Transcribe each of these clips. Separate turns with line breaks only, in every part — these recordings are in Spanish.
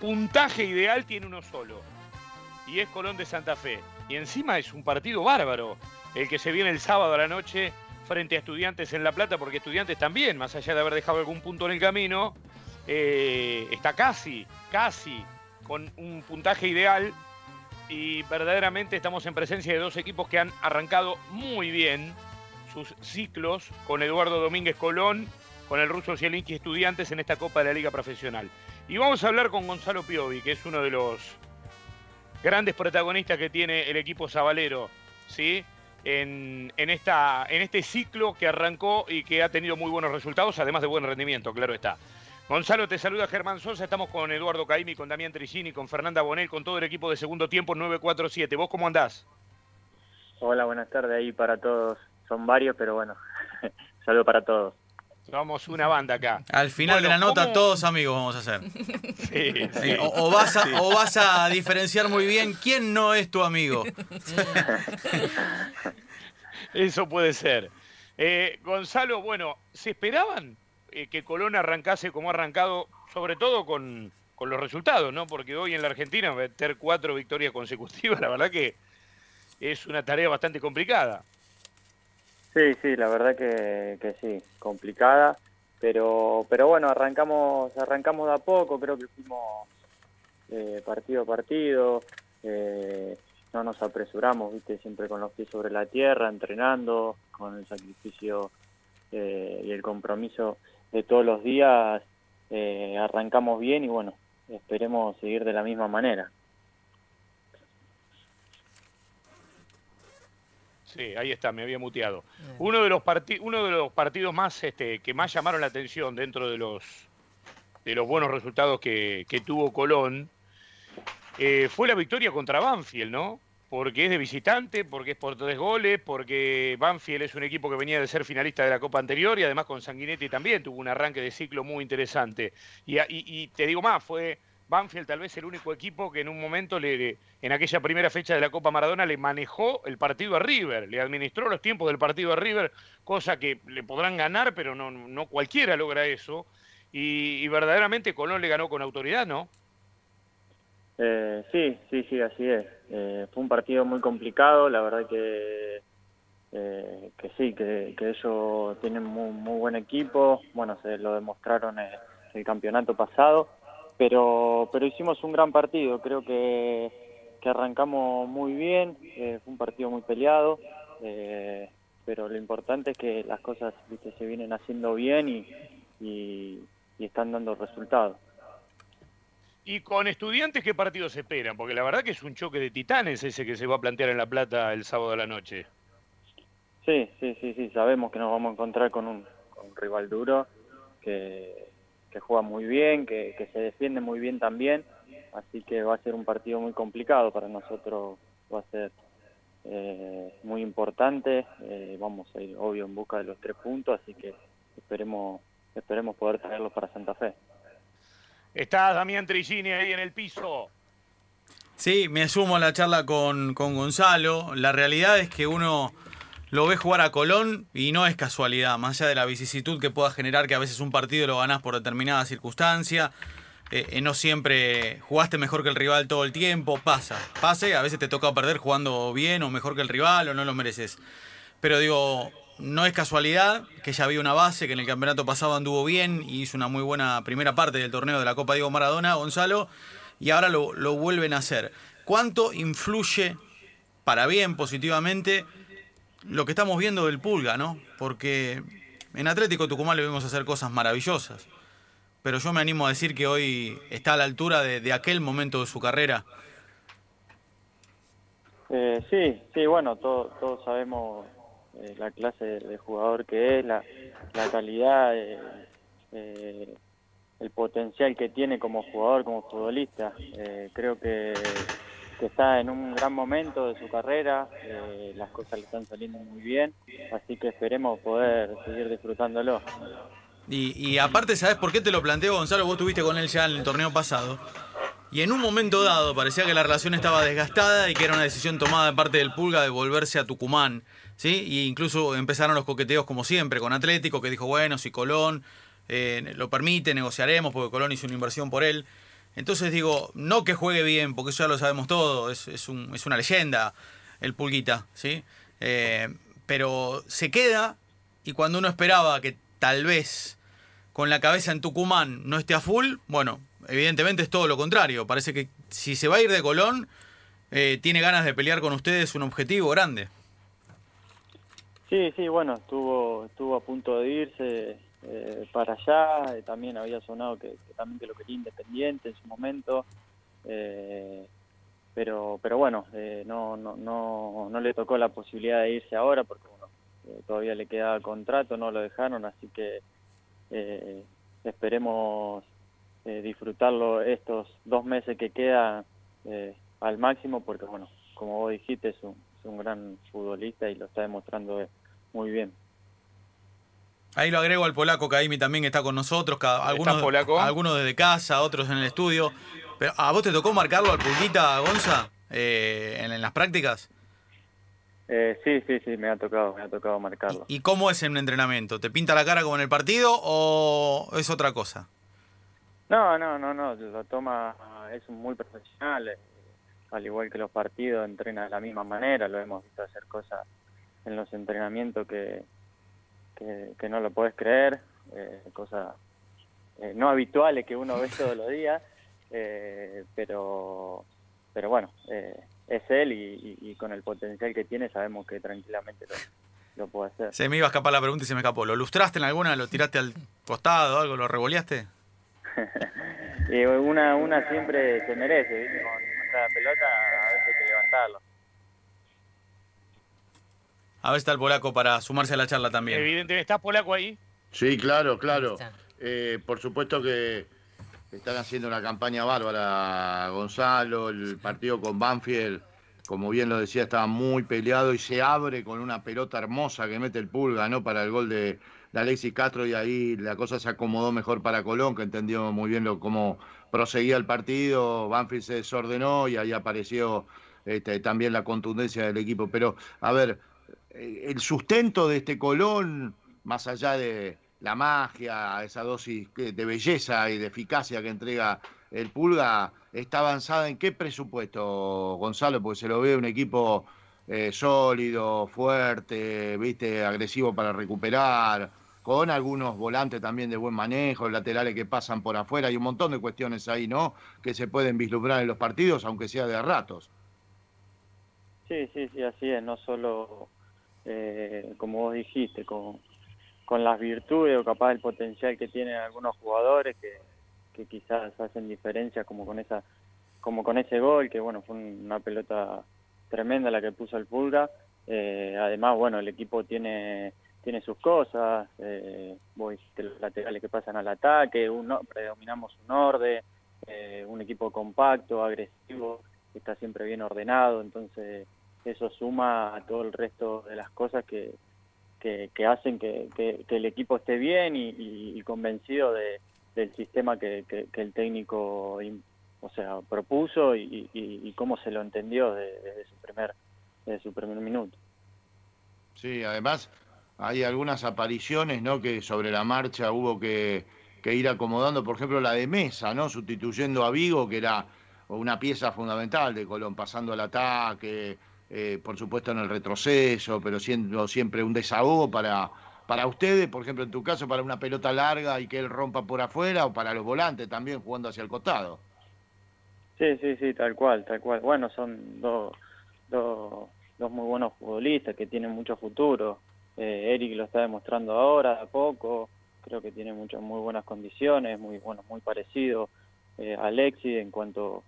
puntaje ideal tiene uno solo. Y es Colón de Santa Fe. Y encima es un partido bárbaro el que se viene el sábado a la noche frente a Estudiantes en La Plata, porque Estudiantes también, más allá de haber dejado algún punto en el camino, eh, está casi, casi con un puntaje ideal y verdaderamente estamos en presencia de dos equipos que han arrancado muy bien sus ciclos con Eduardo Domínguez Colón, con el ruso Zielinski Estudiantes en esta Copa de la Liga Profesional. Y vamos a hablar con Gonzalo Piovi, que es uno de los grandes protagonistas que tiene el equipo sabalero, ¿sí? En, esta, en este ciclo que arrancó y que ha tenido muy buenos resultados, además de buen rendimiento, claro está. Gonzalo, te saluda Germán Sosa, estamos con Eduardo Caimi, con Damián Trigini, con Fernanda Bonel, con todo el equipo de segundo tiempo 947. ¿Vos cómo andás?
Hola, buenas tardes ahí para todos. Son varios, pero bueno, saludo para todos.
Somos una banda acá.
Al final de la nota, todos amigos vamos a hacer. Sí, O, vas a, o vas a diferenciar muy bien quién no es tu amigo.
Eso puede ser. Eh, Gonzalo, bueno, ¿se esperaban eh, que Colón arrancase como ha arrancado, sobre todo con, con, los resultados, ¿no? Porque hoy en la Argentina meter cuatro victorias consecutivas, la verdad que es una tarea bastante complicada.
Sí, sí, la verdad que, que sí, complicada, pero pero bueno, arrancamos arrancamos de a poco, creo que fuimos eh, partido a partido, eh, no nos apresuramos, viste, siempre con los pies sobre la tierra, entrenando, con el sacrificio eh, y el compromiso de todos los días, arrancamos bien y bueno, esperemos seguir de la misma manera.
Sí, ahí está, me había muteado. Uno de los, uno de los partidos más este, que más llamaron la atención dentro de los, de los buenos resultados que, tuvo Colón eh, fue la victoria contra Banfield, ¿no? Porque es de visitante, porque es por tres goles, porque Banfield es un equipo que venía de ser finalista de la Copa anterior y además con Sanguinetti también tuvo un arranque de ciclo muy interesante. y te digo más, fue Banfield tal vez el único equipo que en un momento, le, en aquella primera fecha de la Copa Maradona, le manejó el partido a River, le administró los tiempos del partido a River, cosa que le podrán ganar, pero no, no cualquiera logra eso. Y, verdaderamente Colón le ganó con autoridad, ¿no?
Eh, sí, sí, sí, así es. Eh, fue un partido muy complicado, la verdad que, eh, que sí, que, ellos tienen muy, muy buen equipo, bueno, se lo demostraron en el campeonato pasado pero, pero hicimos un gran partido, creo que, que arrancamos muy bien, eh, fue un partido muy peleado, eh, pero lo importante es que las cosas ¿viste? se vienen haciendo bien y, y, están dando resultados.
¿Y con estudiantes qué partidos se esperan? Porque la verdad que es un choque de titanes ese que se va a plantear en La Plata el sábado de la noche.
Sí, sí, sí, sí, sabemos que nos vamos a encontrar con un, con un rival duro que que juega muy bien, que, se defiende muy bien también, así que va a ser un partido muy complicado para nosotros, va a ser eh, muy importante, eh, vamos a ir obvio en busca de los tres puntos, así que esperemos, esperemos poder traerlos para Santa Fe.
Está Damián Trigini ahí en el piso.
Sí, me sumo a la charla con, con Gonzalo. La realidad es que uno lo ves jugar a Colón y no es casualidad, más allá de la vicisitud que pueda generar que a veces un partido lo ganás por determinada circunstancia. Eh, eh, no siempre jugaste mejor que el rival todo el tiempo, pasa, pase, a veces te toca perder jugando bien o mejor que el rival o no lo mereces. Pero digo, no es casualidad que ya había una base que en el campeonato pasado anduvo bien y hizo una muy buena primera parte del torneo de la Copa Diego Maradona, Gonzalo, y ahora lo, lo vuelven a hacer. ¿Cuánto influye para bien, positivamente, lo que estamos viendo del Pulga, ¿no? Porque en Atlético Tucumán le vimos hacer cosas maravillosas, pero yo me animo a decir que hoy está a la altura de, aquel momento de su carrera.
Eh, sí, sí, bueno, todos sabemos eh, la clase de, jugador que es, la, calidad, eh, el potencial que tiene como jugador, como futbolista. creo que que está en un gran momento de su carrera, eh, las cosas le están saliendo muy bien, así que esperemos poder seguir disfrutándolo.
Y, y aparte, ¿sabes por qué te lo planteo, Gonzalo? Vos estuviste con él ya en el torneo pasado. Y en un momento dado parecía que la relación estaba desgastada y que era una decisión tomada de parte del Pulga de volverse a Tucumán. ¿sí? Y incluso empezaron los coqueteos como siempre con Atlético, que dijo, bueno, si Colón eh, lo permite, negociaremos, porque Colón hizo una inversión por él. Entonces digo, no que juegue bien, porque eso ya lo sabemos todo, es, es, un, es una leyenda el Pulguita, ¿sí? Eh, pero se queda y cuando uno esperaba que tal vez con la cabeza en Tucumán no esté a full, bueno, evidentemente es todo lo contrario. Parece que si se va a ir de Colón, eh, tiene ganas de pelear con ustedes un objetivo grande.
Sí, sí, bueno, estuvo, estuvo a punto de irse eh, para allá, eh, también había sonado que, también que lo quería independiente en su momento, pero pero bueno, no, no, no, no le tocó la posibilidad de irse ahora porque bueno, todavía le quedaba contrato, no lo dejaron, así que esperemos disfrutarlo estos dos meses que queda al máximo porque, bueno, como vos dijiste, es un, es un gran futbolista y lo está demostrando muy bien.
Ahí lo agrego al polaco, Kaimi también está con nosotros, algunos, algunos desde casa, otros en el estudio. Pero ¿A vos te tocó marcarlo al Pulquita, Gonza, eh, en, las prácticas?
Eh, sí, sí, sí, me ha tocado, me ha tocado marcarlo.
¿Y, cómo es en un entrenamiento? ¿Te pinta la cara como en el partido o es otra cosa?
No, no, no, no, lo toma, es muy profesional, eh, al igual que los partidos, entrena de la misma manera, lo hemos visto hacer cosas en los entrenamientos que, que, no lo puedes creer, eh, cosas eh, no habituales que uno ve todos los días, eh, pero, pero bueno, eh, es él y, con el potencial que tiene sabemos que tranquilamente lo, lo puede hacer.
Se me iba a escapar la pregunta y se me escapó. ¿Lo lustraste en alguna? ¿Lo tiraste al costado algo? ¿Lo revoleaste?
una, una siempre se merece, ¿viste? la pelota, a veces hay que levantarlo.
A ver está el polaco para sumarse a la charla también.
Evidentemente, ¿está polaco ahí?
Sí, claro, claro. Eh, por supuesto que están haciendo una campaña bárbara, Gonzalo, el partido con Banfield, como bien lo decía, estaba muy peleado y se abre con una pelota hermosa que mete el pulga, ¿no? Para el gol de, de Alexis Castro y ahí la cosa se acomodó mejor para Colón, que entendió muy bien lo, cómo proseguía el partido, Banfield se desordenó y ahí apareció este, también la contundencia del equipo. Pero, a ver, el sustento de este Colón, más allá de la magia, esa dosis de belleza y de eficacia que entrega el Pulga, ¿está avanzada en qué presupuesto, Gonzalo? Porque se lo ve un equipo eh, sólido, fuerte, viste, agresivo para recuperar, con algunos volantes también de buen manejo, laterales que pasan por afuera, hay un montón de cuestiones ahí, ¿no? Que se pueden vislumbrar en los partidos, aunque sea de ratos.
Sí, sí, sí, así es, no solo, eh, como vos dijiste, con, con las virtudes o capaz el potencial que tienen algunos jugadores que, que quizás hacen diferencia como con esa como con ese gol que bueno fue una pelota tremenda la que puso el Pulga. Eh, además bueno el equipo tiene tiene sus cosas, eh, los laterales que pasan al ataque, uno, predominamos un orden, eh, un equipo compacto, agresivo, está siempre bien ordenado, entonces eso suma a todo el resto de las cosas que, que, hacen que, el equipo esté bien y, convencido de, del sistema que, el técnico o sea, propuso y, cómo se lo entendió desde, su primer, desde su primer minuto.
Sí, además hay algunas apariciones, ¿no? Que sobre la marcha hubo que, ir acomodando, por ejemplo, la de Mesa, ¿no? Sustituyendo a Vigo, que era una pieza fundamental de Colón, pasando al ataque, eh, por supuesto en el retroceso, pero siendo siempre un desahogo para, para ustedes, por ejemplo, en tu caso, para una pelota larga y que él rompa por afuera, o para los volantes también jugando hacia el costado.
Sí, sí, sí, tal cual, tal cual. Bueno, son dos, dos, dos muy buenos futbolistas que tienen mucho futuro. Eh, Eric lo está demostrando ahora, a poco, creo que tiene muchas muy buenas condiciones, muy bueno, muy parecido eh, a Alexi en cuanto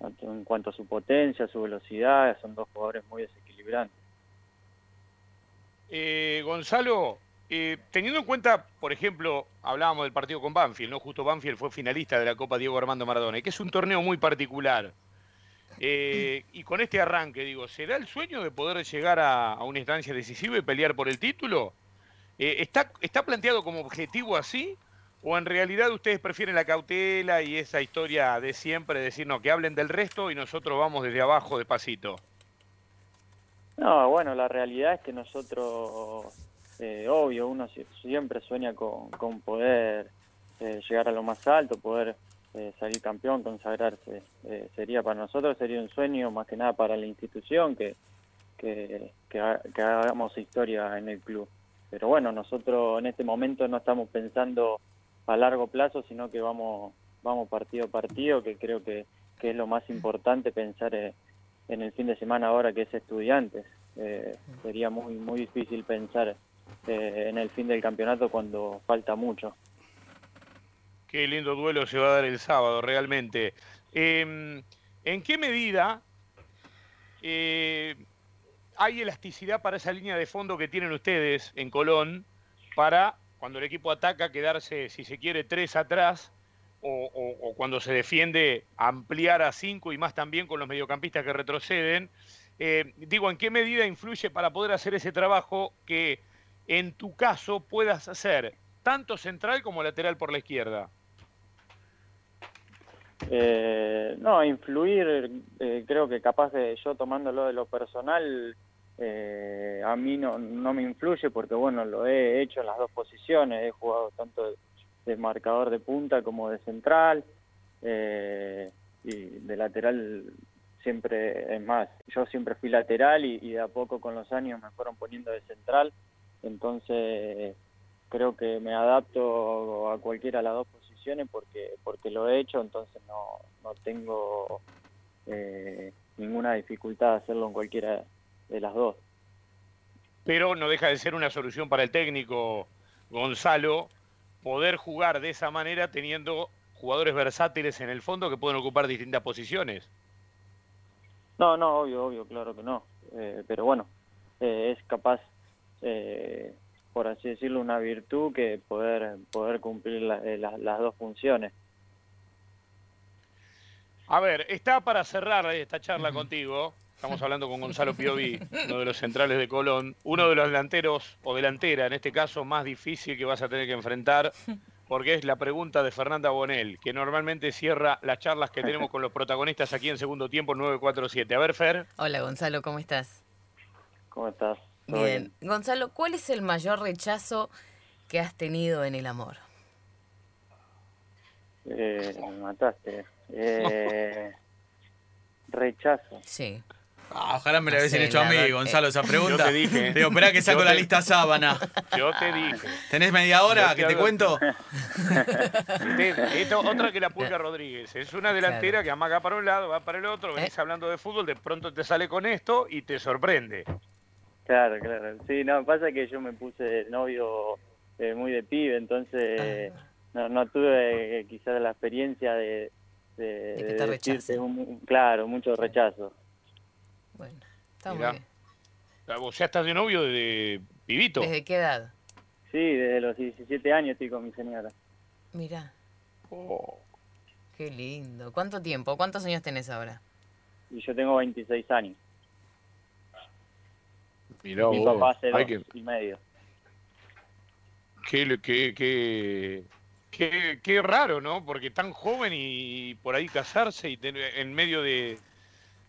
en cuanto a su potencia, su velocidad, son dos jugadores muy desequilibrantes.
Eh, Gonzalo, eh, teniendo en cuenta, por ejemplo, hablábamos del partido con Banfield, ¿no? Justo Banfield fue finalista de la Copa Diego Armando Maradona, que es un torneo muy particular. Eh, y con este arranque, digo, ¿será el sueño de poder llegar a, una instancia decisiva y pelear por el título? Eh, ¿está, ¿Está planteado como objetivo así? ¿O en realidad ustedes prefieren la cautela y esa historia de siempre, decir, no, que hablen del resto y nosotros vamos desde abajo despacito?
No, bueno, la realidad es que nosotros, eh, obvio, uno siempre sueña con, con poder llegar a lo más alto, poder eh, salir campeón, consagrarse. Eh, sería para nosotros, sería un sueño más que nada para la institución que, que, que, hagamos historia en el club. Pero bueno, nosotros en este momento no estamos pensando a largo plazo, sino que vamos, vamos partido a partido, que creo que, que es lo más importante pensar en, en el fin de semana ahora que es estudiantes. Eh, sería muy, muy difícil pensar en el fin del campeonato cuando falta mucho.
Qué lindo duelo se va a dar el sábado, realmente. Em, ¿En qué medida eh, hay elasticidad para esa línea de fondo que tienen ustedes en Colón para cuando el equipo ataca quedarse, si se quiere, tres atrás o, cuando se defiende ampliar a cinco y más también con los mediocampistas que retroceden? Eh, digo, ¿en qué medida influye para poder hacer ese trabajo que en tu caso puedas hacer tanto central como lateral por la izquierda?
Eh, no, influir, eh, creo que capaz de yo tomándolo de lo personal, eh, a mí no, no me influye porque bueno, lo he hecho en las dos posiciones, he jugado tanto de, marcador de punta como de central eh, y de lateral siempre, es más, yo siempre fui lateral y, de a poco con los años me fueron poniendo de central, entonces creo que me adapto a cualquiera de las dos posiciones porque porque lo he hecho, entonces no, no tengo eh, ninguna dificultad de hacerlo en cualquiera de las dos.
Pero no deja de ser una solución para el técnico Gonzalo poder jugar de esa manera teniendo jugadores versátiles en el fondo que pueden ocupar distintas posiciones.
No, no, obvio, obvio, claro que no. Eh, pero bueno, eh, es capaz eh, por así decirlo, una virtud que poder, poder cumplir eh, las dos funciones.
A ver, está para cerrar esta charla contigo. Estamos hablando con Gonzalo Piovi, uno de los centrales de Colón, uno de los delanteros o delantera, en este caso más difícil que vas a tener que enfrentar, porque es la pregunta de Fernanda Bonel, que normalmente cierra las charlas que tenemos con los protagonistas aquí en segundo tiempo 947. A ver, Fer.
Hola, Gonzalo, ¿cómo estás?
¿Cómo estás?
Bien. Gonzalo, ¿cuál es el mayor rechazo que has tenido en el amor?
Eh, me mataste. Eh, rechazo.
Sí.
Ah, ojalá me la hubiesen hecho a mí, Gonzalo, esa pregunta.
Yo te dije.
Digo, esperá que saco la lista sábana.
Yo te dije.
¿Tenés media hora que te cuento?
Esto, otra que la Pulga Rodríguez. Es una delantera que amaga para un lado, va para el otro, venís
¿Eh?
hablando de fútbol, de pronto te sale con esto y te sorprende.
Claro, claro. Sí, no, pasa que yo me puse novio eh, muy de pibe, entonces
Ah.
no, no tuve eh, quizás la experiencia de, de,
De que
de
te
decirte un- claro, mucho rechazo.
Bueno, está
Mirá.
muy bien.
O sea, estás de novio de pibito.
¿Desde qué edad?
Sí, desde los 17 años estoy con mi señora.
Mira,
Oh.
qué lindo. ¿Cuánto tiempo? ¿Cuántos años tenés ahora?
Y yo tengo 26 años.
Mirá
mi
vos.
papá hace dos
qué,
y medio.
qué, qué, qué, qué- qué raro, ¿no? Porque tan joven y por ahí casarse y tener- en medio de,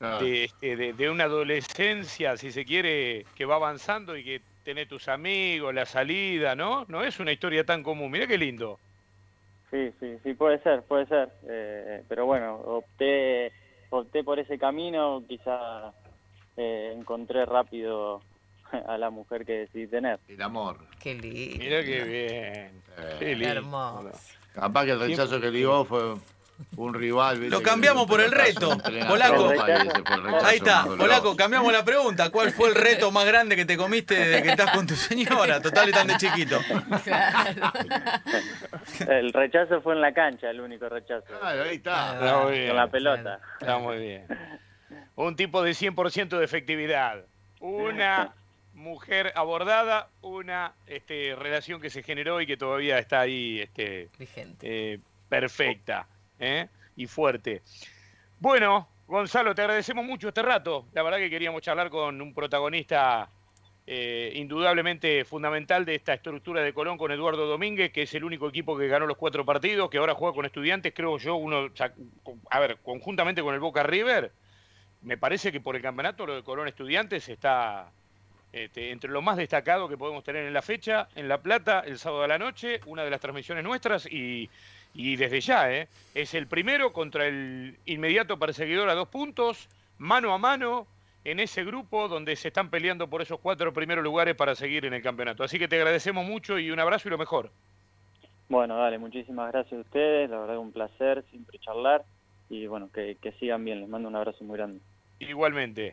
Ah,
de, este, de- de una adolescencia, si se quiere, que va avanzando y que tenés tus amigos, la salida, ¿no? No es una historia tan común. Mirá qué lindo.
Sí, sí, sí, puede ser, puede ser. Eh, pero bueno, opté, opté por ese camino, quizá eh, encontré rápido a la mujer que decidí tener.
El amor.
Qué lindo.
Mirá qué bien.
Eh,
Qué
Qué
lindo.
hermoso.
Capaz que el rechazo que dio fue un rival. ¿viste?
Lo cambiamos por el reto. Polaco.
y
Ahí está. Polaco, cambiamos la pregunta. ¿Cuál fue el reto más grande que te comiste desde que estás con tu señora? Total, están de chiquito.
Claro.
El rechazo fue en la cancha, el único rechazo.
Claro, ahí está.
Está muy bien.
Con la pelota.
Está muy bien. Un tipo de 100% de efectividad. Una mujer abordada, una este, relación que se generó y que todavía está ahí este,
Vigente.
eh, perfecta ¿eh? y fuerte. Bueno, Gonzalo, te agradecemos mucho este rato. La verdad que queríamos charlar con un protagonista eh, indudablemente fundamental de esta estructura de Colón con Eduardo Domínguez, que es el único equipo que ganó los cuatro partidos, que ahora juega con estudiantes, creo yo, uno, a ver, conjuntamente con el Boca River, me parece que por el campeonato lo de Colón Estudiantes está este, entre lo más destacado que podemos tener en la fecha, en La Plata, el sábado a la noche, una de las transmisiones nuestras y, y desde ya, ¿eh? es el primero contra el inmediato perseguidor a dos puntos, mano a mano, en ese grupo donde se están peleando por esos cuatro primeros lugares para seguir en el campeonato. Así que te agradecemos mucho y un abrazo y lo mejor.
Bueno, dale, muchísimas gracias a ustedes, la verdad un placer siempre charlar y bueno, que, que sigan bien, les mando un abrazo muy grande.
Igualmente.